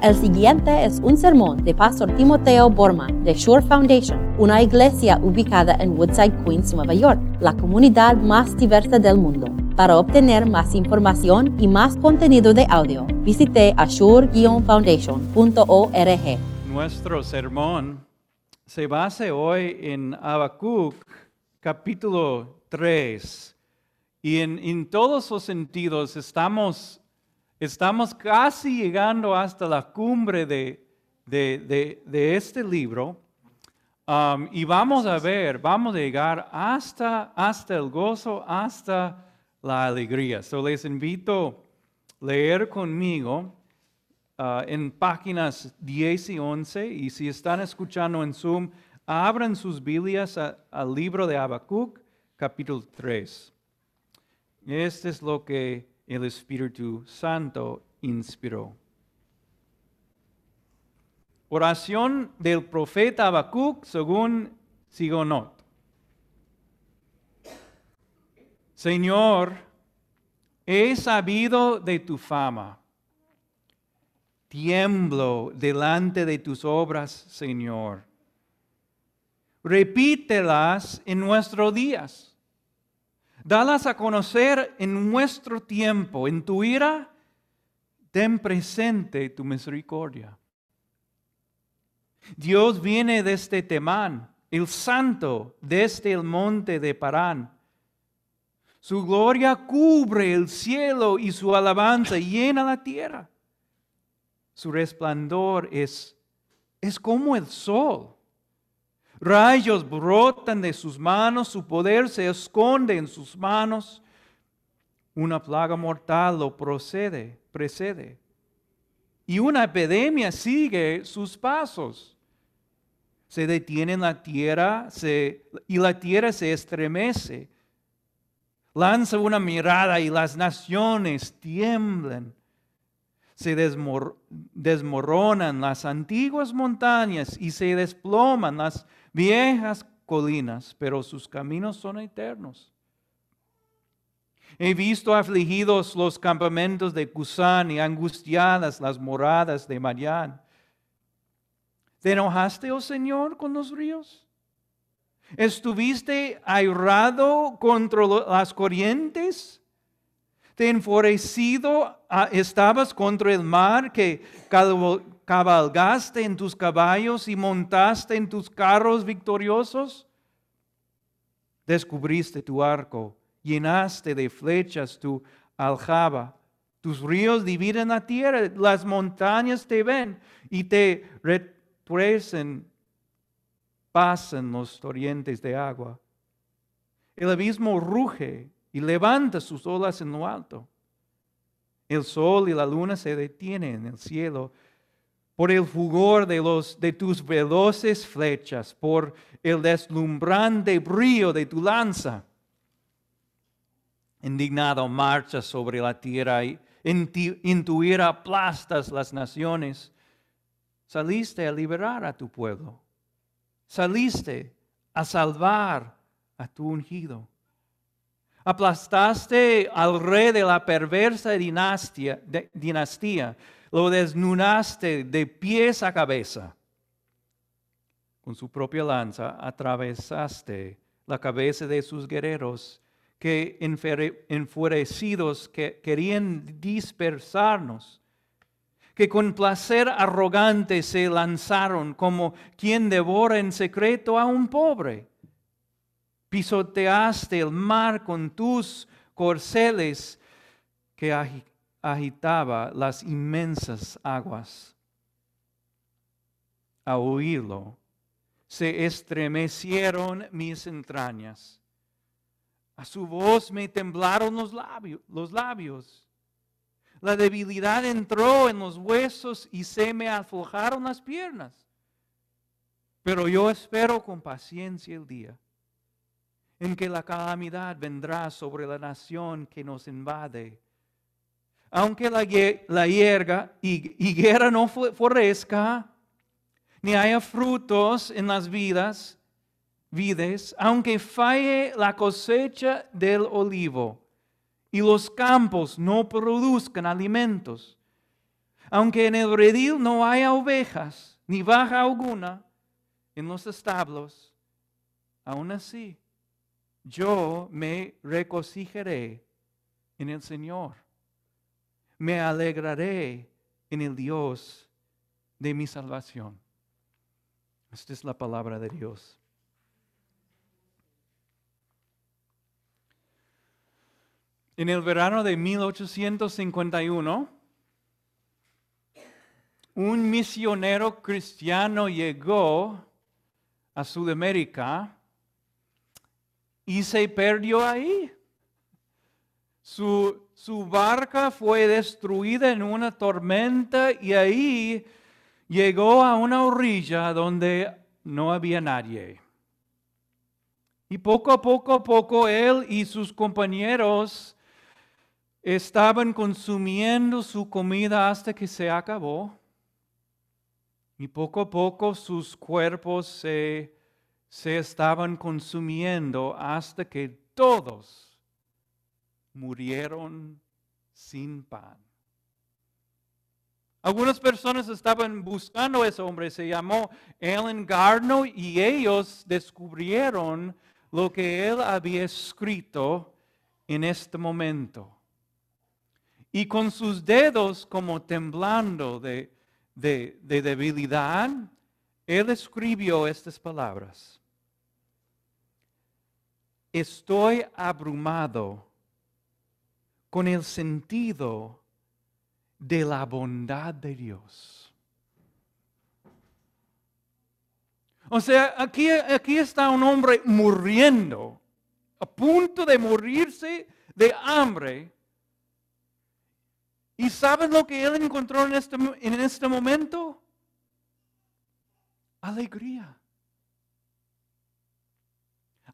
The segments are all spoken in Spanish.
El siguiente es un sermón de Pastor Timoteo Borman de Shore Foundation, una iglesia ubicada en Woodside, Queens, Nueva York, la comunidad más diversa del mundo. Para obtener más información y más contenido de audio, visite ashore-foundation.org. Nuestro sermón se basa hoy en Habacuc capítulo 3 y en, en todos los sentidos estamos, estamos casi llegando hasta la cumbre de, de, de- este libro Um, y vamos a ver, vamos a llegar hasta, hasta el gozo, hasta la alegría. So les invito a leer conmigo ah, en páginas 10 y 11 y si están escuchando en Zoom, abran sus Biblias al libro de Habacuc, capítulo 3. Este es lo que el Espíritu Santo inspiró. Oración del profeta Habacuc según Sigonot. Señor, he sabido de tu fama. Tiemblo delante de tus obras, Señor. Repítelas en nuestros días. Dalas a conocer en nuestro tiempo. En tu ira, ten presente tu misericordia. Dios viene desde Temán, el santo desde el monte de Parán. Su gloria cubre el cielo y su alabanza llena la tierra. Su resplandor es, es como el sol. Rayos brotan de sus manos, su poder se esconde en sus manos. Una plaga mortal lo procede, precede y una epidemia sigue sus pasos. Se detiene en la tierra y la tierra se estremece. Lanza una mirada y las naciones tiemblan. Se desmor- desmoronan las antiguas montañas y se desploman las viejas colinas, pero sus caminos son eternos. He visto afligidos los campamentos de Cusán y angustiadas las moradas de Madián. ¿Te enojaste, oh Señor, con los ríos? ¿Estuviste airado contra las corrientes? ¿Te enfurecido ah, estabas contra el mar que cabalgaste en tus caballos y montaste en tus carros victoriosos? descubriste tu arco, llenaste de flechas tu aljaba. Tus ríos dividen la tierra, las montañas te ven y te retuercen, pasan los torrentes de agua. El abismo ruge y levanta sus olas en lo alto. El sol y la luna se detienen en el cielo por el fulgor de, los, de tus veloces flechas, por el deslumbrante brillo de tu lanza. Indignado marchas sobre la tierra y en, en tu ira aplastas las naciones. Saliste a liberar a tu pueblo. Saliste a salvar a tu ungido. Aplastaste al rey de la perversa dinastía. Lo desnudaste de pies a cabeza. Con su propia lanza atravesaste la cabeza de sus guerreros que enfurecidos que querían dispersarnos, que con placer arrogante se lanzaron como quien devora en secreto a un pobre pisoteaste el mar con tus corceles que agitaba las inmensas aguas. A oírlo, se estremecieron mis entrañas. A su voz me temblaron los labios, los labios. La debilidad entró en los huesos y se me aflojaron las piernas. Pero yo espero con paciencia el día en que la calamidad vendrá sobre la nación que nos invade. Aunque la, la hierga, hi- higuera no florezca, ni haya frutos en las vidas, vides, aunque falle la cosecha del olivo y los campos no produzcan alimentos, aunque en el redil no haya ovejas, ni baja alguna en los establos, aún así yo me regocijaré en el Señor. Me alegraré en el Dios de mi salvación. Esta es la palabra de Dios. En el verano de 1851, un misionero cristiano llegó a Sudamérica y se perdió ahí. Su, barca fue destruida en una tormenta y ahí llegó a una orilla donde no había nadie. Y poco a poco poco él y sus compañeros estaban consumiendo su comida hasta que se acabó. Y poco a poco sus cuerpos se, se estaban consumiendo hasta que todos murieron sin pan. Algunas personas estaban buscando a ese hombre, se llamó Ellen Gardner y ellos descubrieron lo que él había escrito en este momento. Y con sus dedos como temblando de, de, debilidad, él escribió estas palabras. Estoy abrumado con el sentido de la bondad de Dios. O sea, aquí, aquí está un hombre muriendo, a punto de morirse de hambre. ¿Y saben lo que él encontró en este, en este momento? Alegría.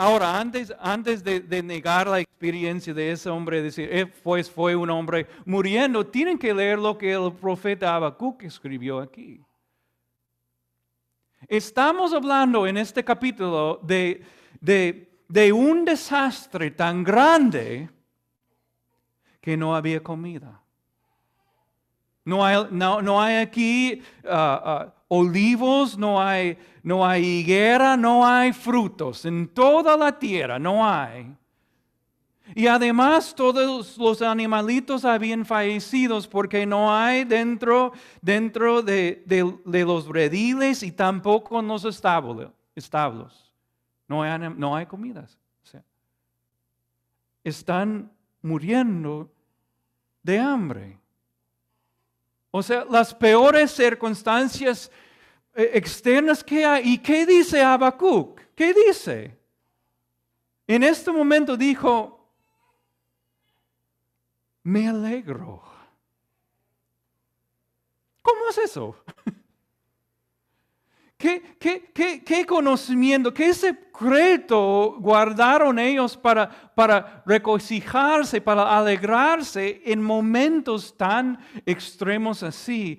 Ahora, antes, antes de, negar la experiencia de ese hombre, decir, eh, pues fue un hombre muriendo, tienen que leer lo que el profeta Habacuc escribió aquí. Estamos hablando en este capítulo de, de un desastre tan grande que no había comida. No hay, aquí ah, ah, olivos, no hay, no hay higuera, no hay frutos. En toda la tierra no hay. Y además todos los animalitos habían fallecido porque no hay dentro, dentro de, los rediles y tampoco en los establos. No hay, no hay comidas. están muriendo de hambre. O sea, las peores circunstancias eh, externas que hay. ¿Y qué dice Habacuc? ¿Qué dice? En este momento dijo, me alegro. ¿Cómo es eso? ¿Qué, conocimiento, qué secreto guardaron ellos para, para regocijarse, para alegrarse en momentos tan extremos así?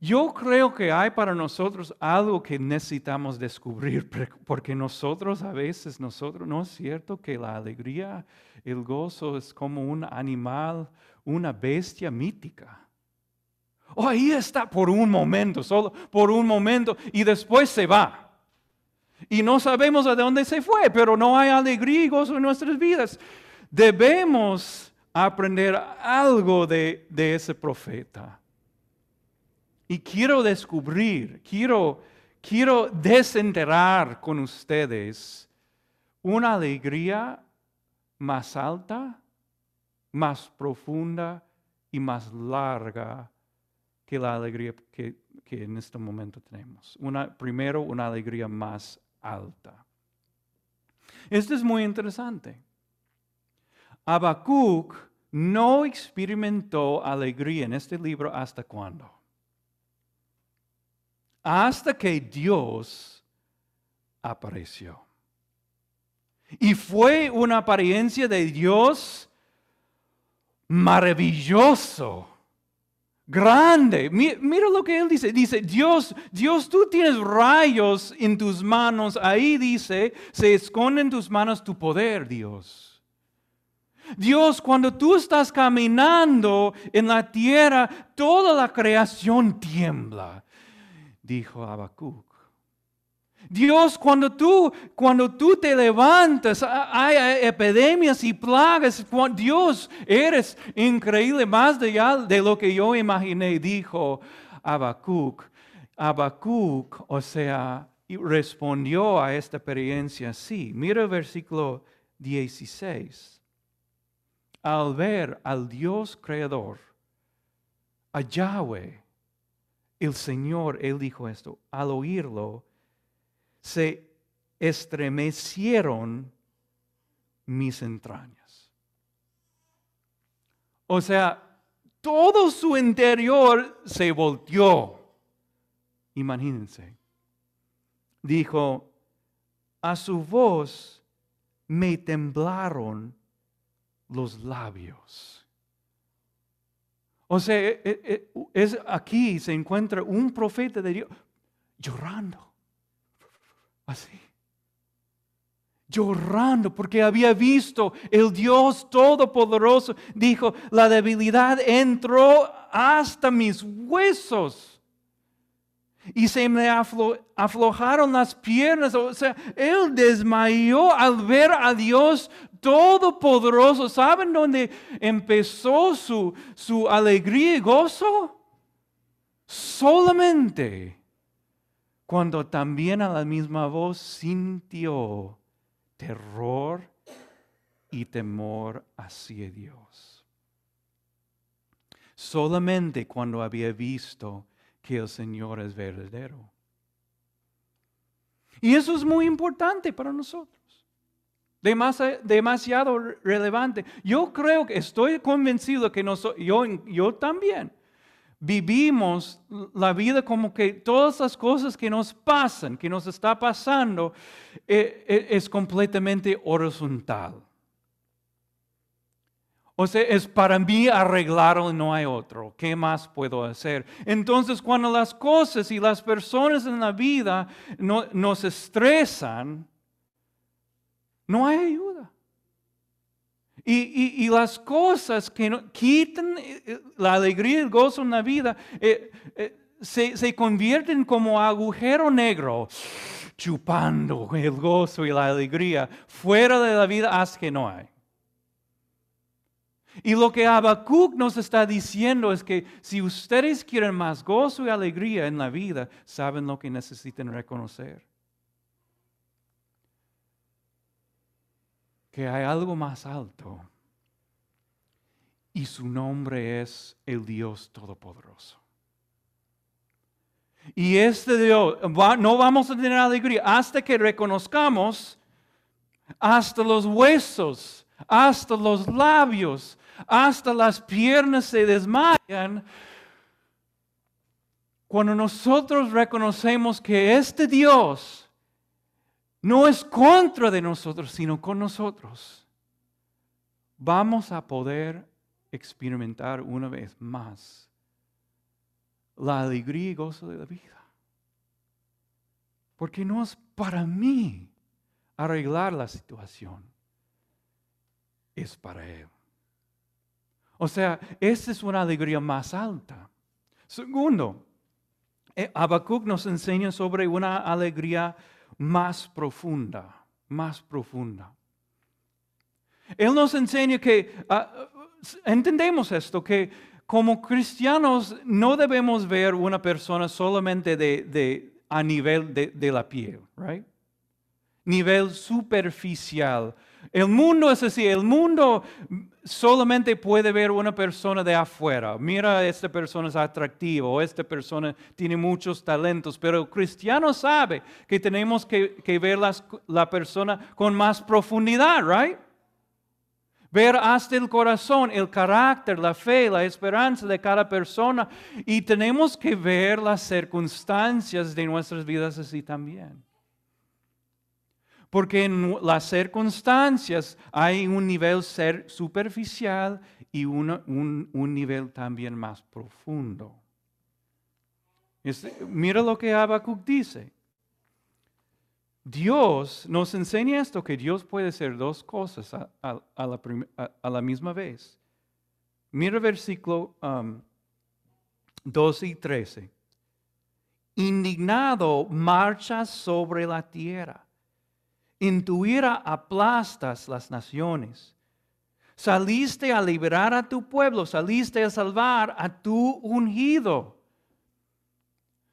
Yo creo que hay para nosotros algo que necesitamos descubrir, porque nosotros a veces, nosotros, no es cierto que la alegría, el gozo es como un animal, una bestia mítica. Oh, ahí está por un momento, solo por un momento, y después se va. Y no sabemos a dónde se fue, pero no hay alegría y gozo en nuestras vidas. Debemos aprender algo de, de ese profeta. Y quiero descubrir, quiero, quiero desenterrar con ustedes una alegría más alta, más profunda y más larga que la alegría que, en este momento tenemos. Una, primero, una alegría más alta. Esto es muy interesante. Habacuc no experimentó alegría en este libro hasta cuándo? Hasta que Dios apareció. Y fue una apariencia de Dios maravilloso grande. Mira lo que él dice. Dice, Dios, Dios, tú tienes rayos en tus manos. Ahí dice, se esconde en tus manos tu poder, Dios. Dios, cuando tú estás caminando en la tierra, toda la creación tiembla, dijo Habacuc. Dios, cuando tú, cuando tú te levantas, hay epidemias y plagas. Dios, eres increíble, más de lo que yo imaginé, dijo Habacuc. Habacuc, o sea, respondió a esta experiencia así. Mira el versículo 16. Al ver al Dios creador, a Yahweh, el Señor, Él dijo esto, al oírlo, se estremecieron mis entrañas. O sea, todo su interior se volteó. Imagínense. Dijo, a su voz me temblaron los labios. O sea, e, e, e, es, aquí se encuentra un profeta de Dios llorando. Así. Llorando porque había visto el Dios Todopoderoso. Dijo, la debilidad entró hasta mis huesos. Y se me aflojaron las piernas. O sea, él desmayó al ver a Dios Todopoderoso. ¿Saben dónde empezó su, su alegría y gozo? Solamente cuando también a la misma voz sintió terror y temor hacia Dios. Solamente cuando había visto que el Señor es verdadero. Y eso es muy importante para nosotros. demasiado relevante. Yo creo que estoy convencido que nosotros, yo, yo también, vivimos la vida como que todas las cosas que nos pasan, que nos está pasando, eh, eh, es completamente horizontal. O sea, es para mí arreglarlo no hay otro. ¿Qué más puedo hacer? Entonces, cuando las cosas y las personas en la vida nos estresan, no hay ayuda. Y, las cosas que no, quitan eh, eh, la alegría y el gozo en la vida eh, se, convierten como agujero negro, chupando el gozo y la alegría fuera de la vida hasta que no hay. Y lo que Habacuc nos está diciendo es que si ustedes quieren más gozo y alegría en la vida, saben lo que necesitan reconocer. Que hay algo más alto y su nombre es el Dios Todopoderoso. Y este Dios, no vamos a tener alegría hasta que reconozcamos hasta los huesos, hasta los labios, hasta las piernas se desmayan. Cuando nosotros reconocemos que este Dios no es contra de nosotros, sino con nosotros, vamos a poder experimentar una vez más la alegría y gozo de la vida. Porque no es para mí arreglar la situación, es para Él. O sea, esa es una alegría más alta. Segundo, eh, Habacuc nos enseña sobre una alegría más profunda, más profunda. Él nos enseña que, ah, entendemos esto, que como cristianos no debemos ver una persona solamente de, a nivel de, de la piel, right? Nivel superficial. El mundo es así, el mundo solamente puede ver una persona de afuera. Mira, esta persona es atractiva o esta persona tiene muchos talentos, pero el cristiano sabe que tenemos que, ver la persona con más profundidad, ¿right? Ver hasta el corazón, el carácter, la fe, la esperanza de cada persona. Y tenemos que ver las circunstancias de nuestras vidas así también. Porque en las circunstancias hay un nivel ser superficial y un, nivel también más profundo. mira lo que Habacuc dice. Dios nos enseña esto, que Dios puede hacer dos cosas a, la, misma vez. Mira versículo 12 um, y 13. Indignado marchas sobre la tierra. En tu ira aplastas las naciones. Saliste a liberar a tu pueblo, saliste a salvar a tu ungido.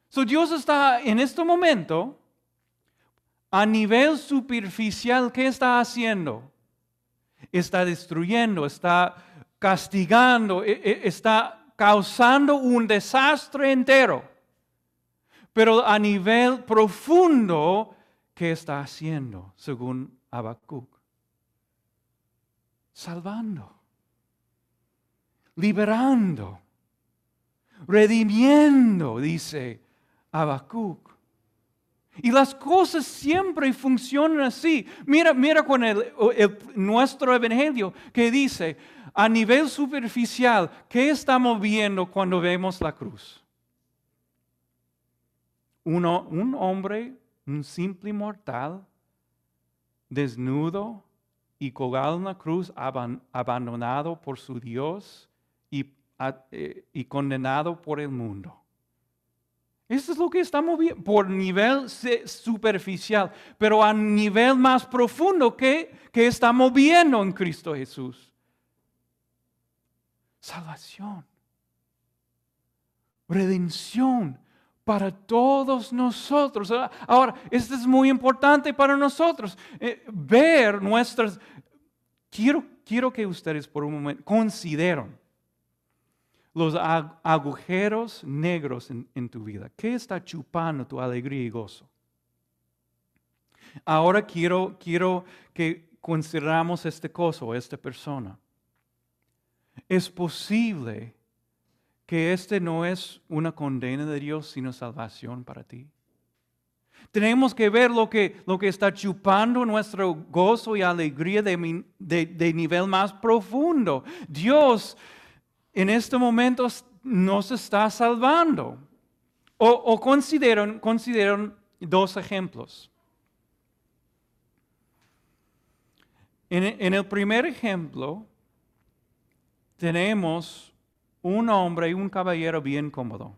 So Dios está en este momento a nivel superficial, ¿qué está haciendo? Está destruyendo, está castigando, e, e, está causando un desastre entero. Pero a nivel profundo, ¿qué está haciendo según Habacuc? Salvando, liberando, redimiendo, dice Habacuc. Y las cosas siempre funcionan así. Mira, mira con el, nuestro evangelio que dice, a nivel superficial, ¿qué estamos viendo cuando vemos la cruz? Uno, un hombre, un simple mortal, desnudo y colgado en la cruz, abandonado por su Dios y, eh, y condenado por el mundo. Eso es lo que estamos viendo por nivel superficial, pero a nivel más profundo que, que estamos viendo en Cristo Jesús. Salvación, redención para todos nosotros. Ahora, esto es muy importante para nosotros, eh, ver nuestras... Quiero, quiero que ustedes por un momento consideren los agujeros negros en, tu vida? ¿Qué está chupando tu alegría y gozo? Ahora quiero, quiero que consideramos este cosa o esta persona. Es posible que este no es una condena de Dios, sino salvación para ti. Tenemos que ver lo que, lo que está chupando nuestro gozo y alegría de, de nivel más profundo. Dios en este momento nos está salvando. O, o consideran, dos ejemplos. En, en, el primer ejemplo, tenemos un hombre y un caballero bien cómodo.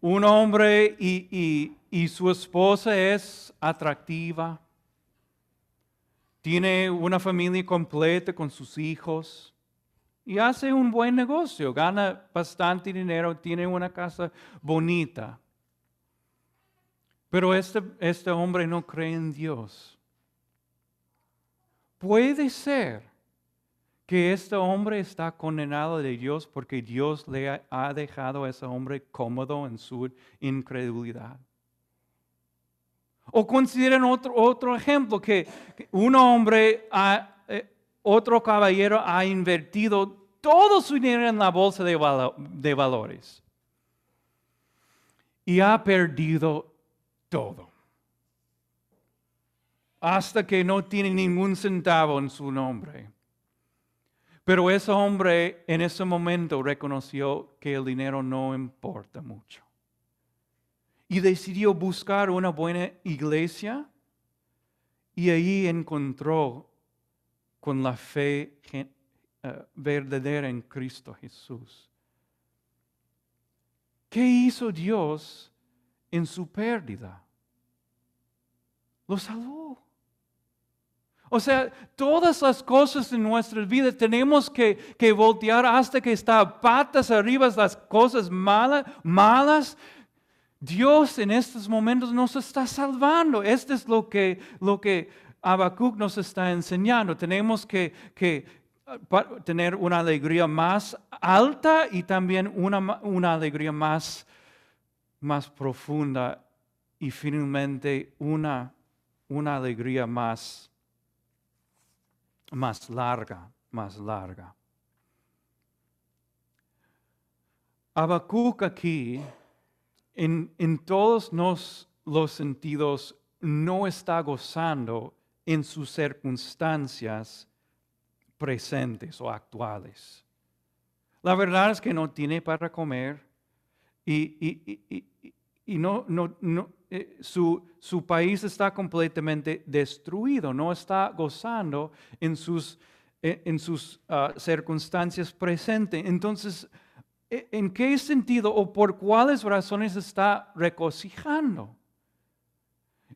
Un hombre y, y su esposa es atractiva. Tiene una familia completa con sus hijos y hace un buen negocio, gana bastante dinero, tiene una casa bonita. Pero este, este hombre no cree en Dios. Puede ser que este hombre está condenado de Dios porque Dios le ha dejado a ese hombre cómodo en su incredulidad. O consideren otro, otro ejemplo, que un hombre ha, otro caballero ha invertido todo su dinero en la bolsa de, de valores y ha perdido todo. Hasta que no tiene ningún centavo en su nombre. Pero ese hombre en ese momento reconoció que el dinero no importa mucho. Y decidió buscar una buena iglesia y ahí encontró con la fe eh, verdadera en Cristo Jesús. ¿Qué hizo Dios en su pérdida? Lo salvó. O sea, todas las cosas en nuestra vida tenemos que, que voltear hasta que está patas arriba las cosas malas. Dios en estos momentos nos está salvando. Esto es lo que, lo que Habacuc nos está enseñando. Tenemos que, tener una alegría más alta y también una, alegría más, más profunda y finalmente una, una alegría más, más larga, más larga. Habacuc aquí, en, en todos los sentidos, no está gozando en sus circunstancias presentes o actuales. La verdad es que no tiene para comer y, no, no, eh, su, su, país está completamente destruido, no está gozando en sus, eh, en sus uh, circunstancias presentes. Entonces, e, ¿en qué sentido o por cuáles razones está regocijando?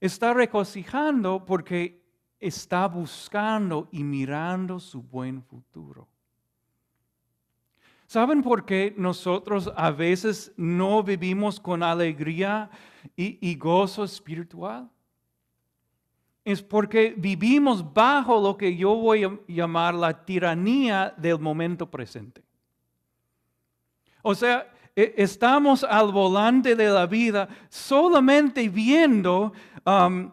Está regocijando porque está buscando y mirando su buen futuro. ¿Saben por qué nosotros a veces no vivimos con alegría y, gozo espiritual? Es porque vivimos bajo lo que yo voy a llamar la tiranía del momento presente. O sea, e, estamos al volante de la vida solamente viendo um,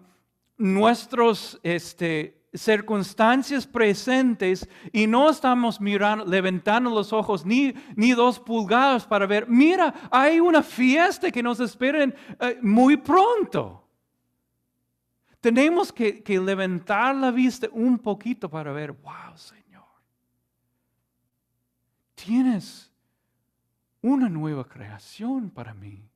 nuestros este, circunstancias presentes y no estamos mirando, levantando los ojos ni, ni dos pulgadas para ver, mira, hay una fiesta que nos espera eh, muy pronto. Tenemos que, que levantar la vista un poquito para ver, wow, Señor, tienes una nueva creación para mí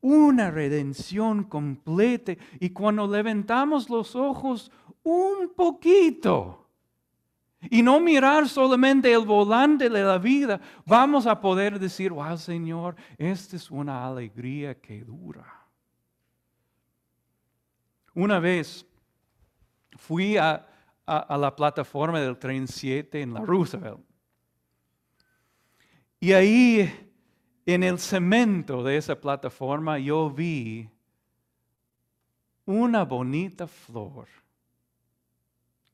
una redención completa. Y cuando levantamos los ojos un poquito y no mirar solamente el volante de la vida, vamos a poder decir, wow Señor, esta es una alegría que dura. Una vez fui a, la plataforma del tren 7 en la Roosevelt. Y ahí, en el cemento de esa plataforma, yo vi una bonita flor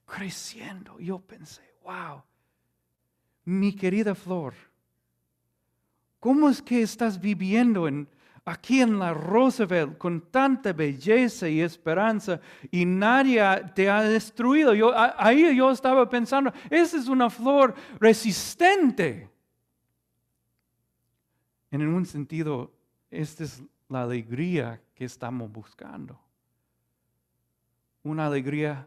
creciendo. Yo pensé, wow, mi querida flor, ¿cómo es que estás viviendo en, aquí en la Roosevelt con tanta belleza y esperanza y nadie te ha destruido? Yo, ahí yo estaba pensando, esa es una flor resistente. En un sentido, esta es la alegría que estamos buscando. Una alegría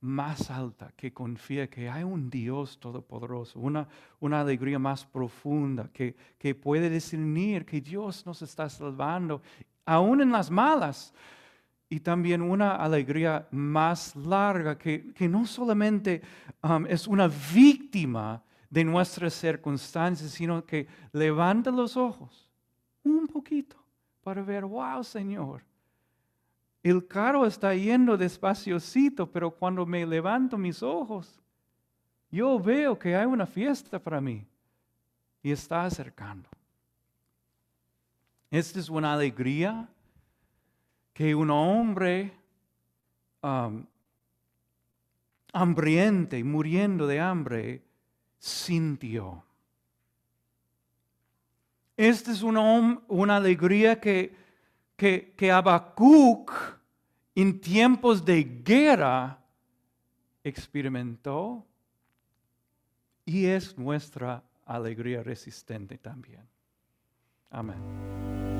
más alta, que confía que hay un Dios todopoderoso, una, una alegría más profunda, que, que puede discernir que Dios nos está salvando, aún en las malas. Y también una alegría más larga, que, que no solamente um, es una víctima de nuestras circunstancias, sino que levanta los ojos un poquito para ver, wow, Señor, el carro está yendo despaciocito, pero cuando me levanto mis ojos, yo veo que hay una fiesta para mí y está acercando. Esta es una alegría que un hombre um, hambriente, muriendo de hambre, sintió. Esta es una, una alegría que que, que Habacuc en tiempos de guerra experimentó y es nuestra alegría resistente también. Amén.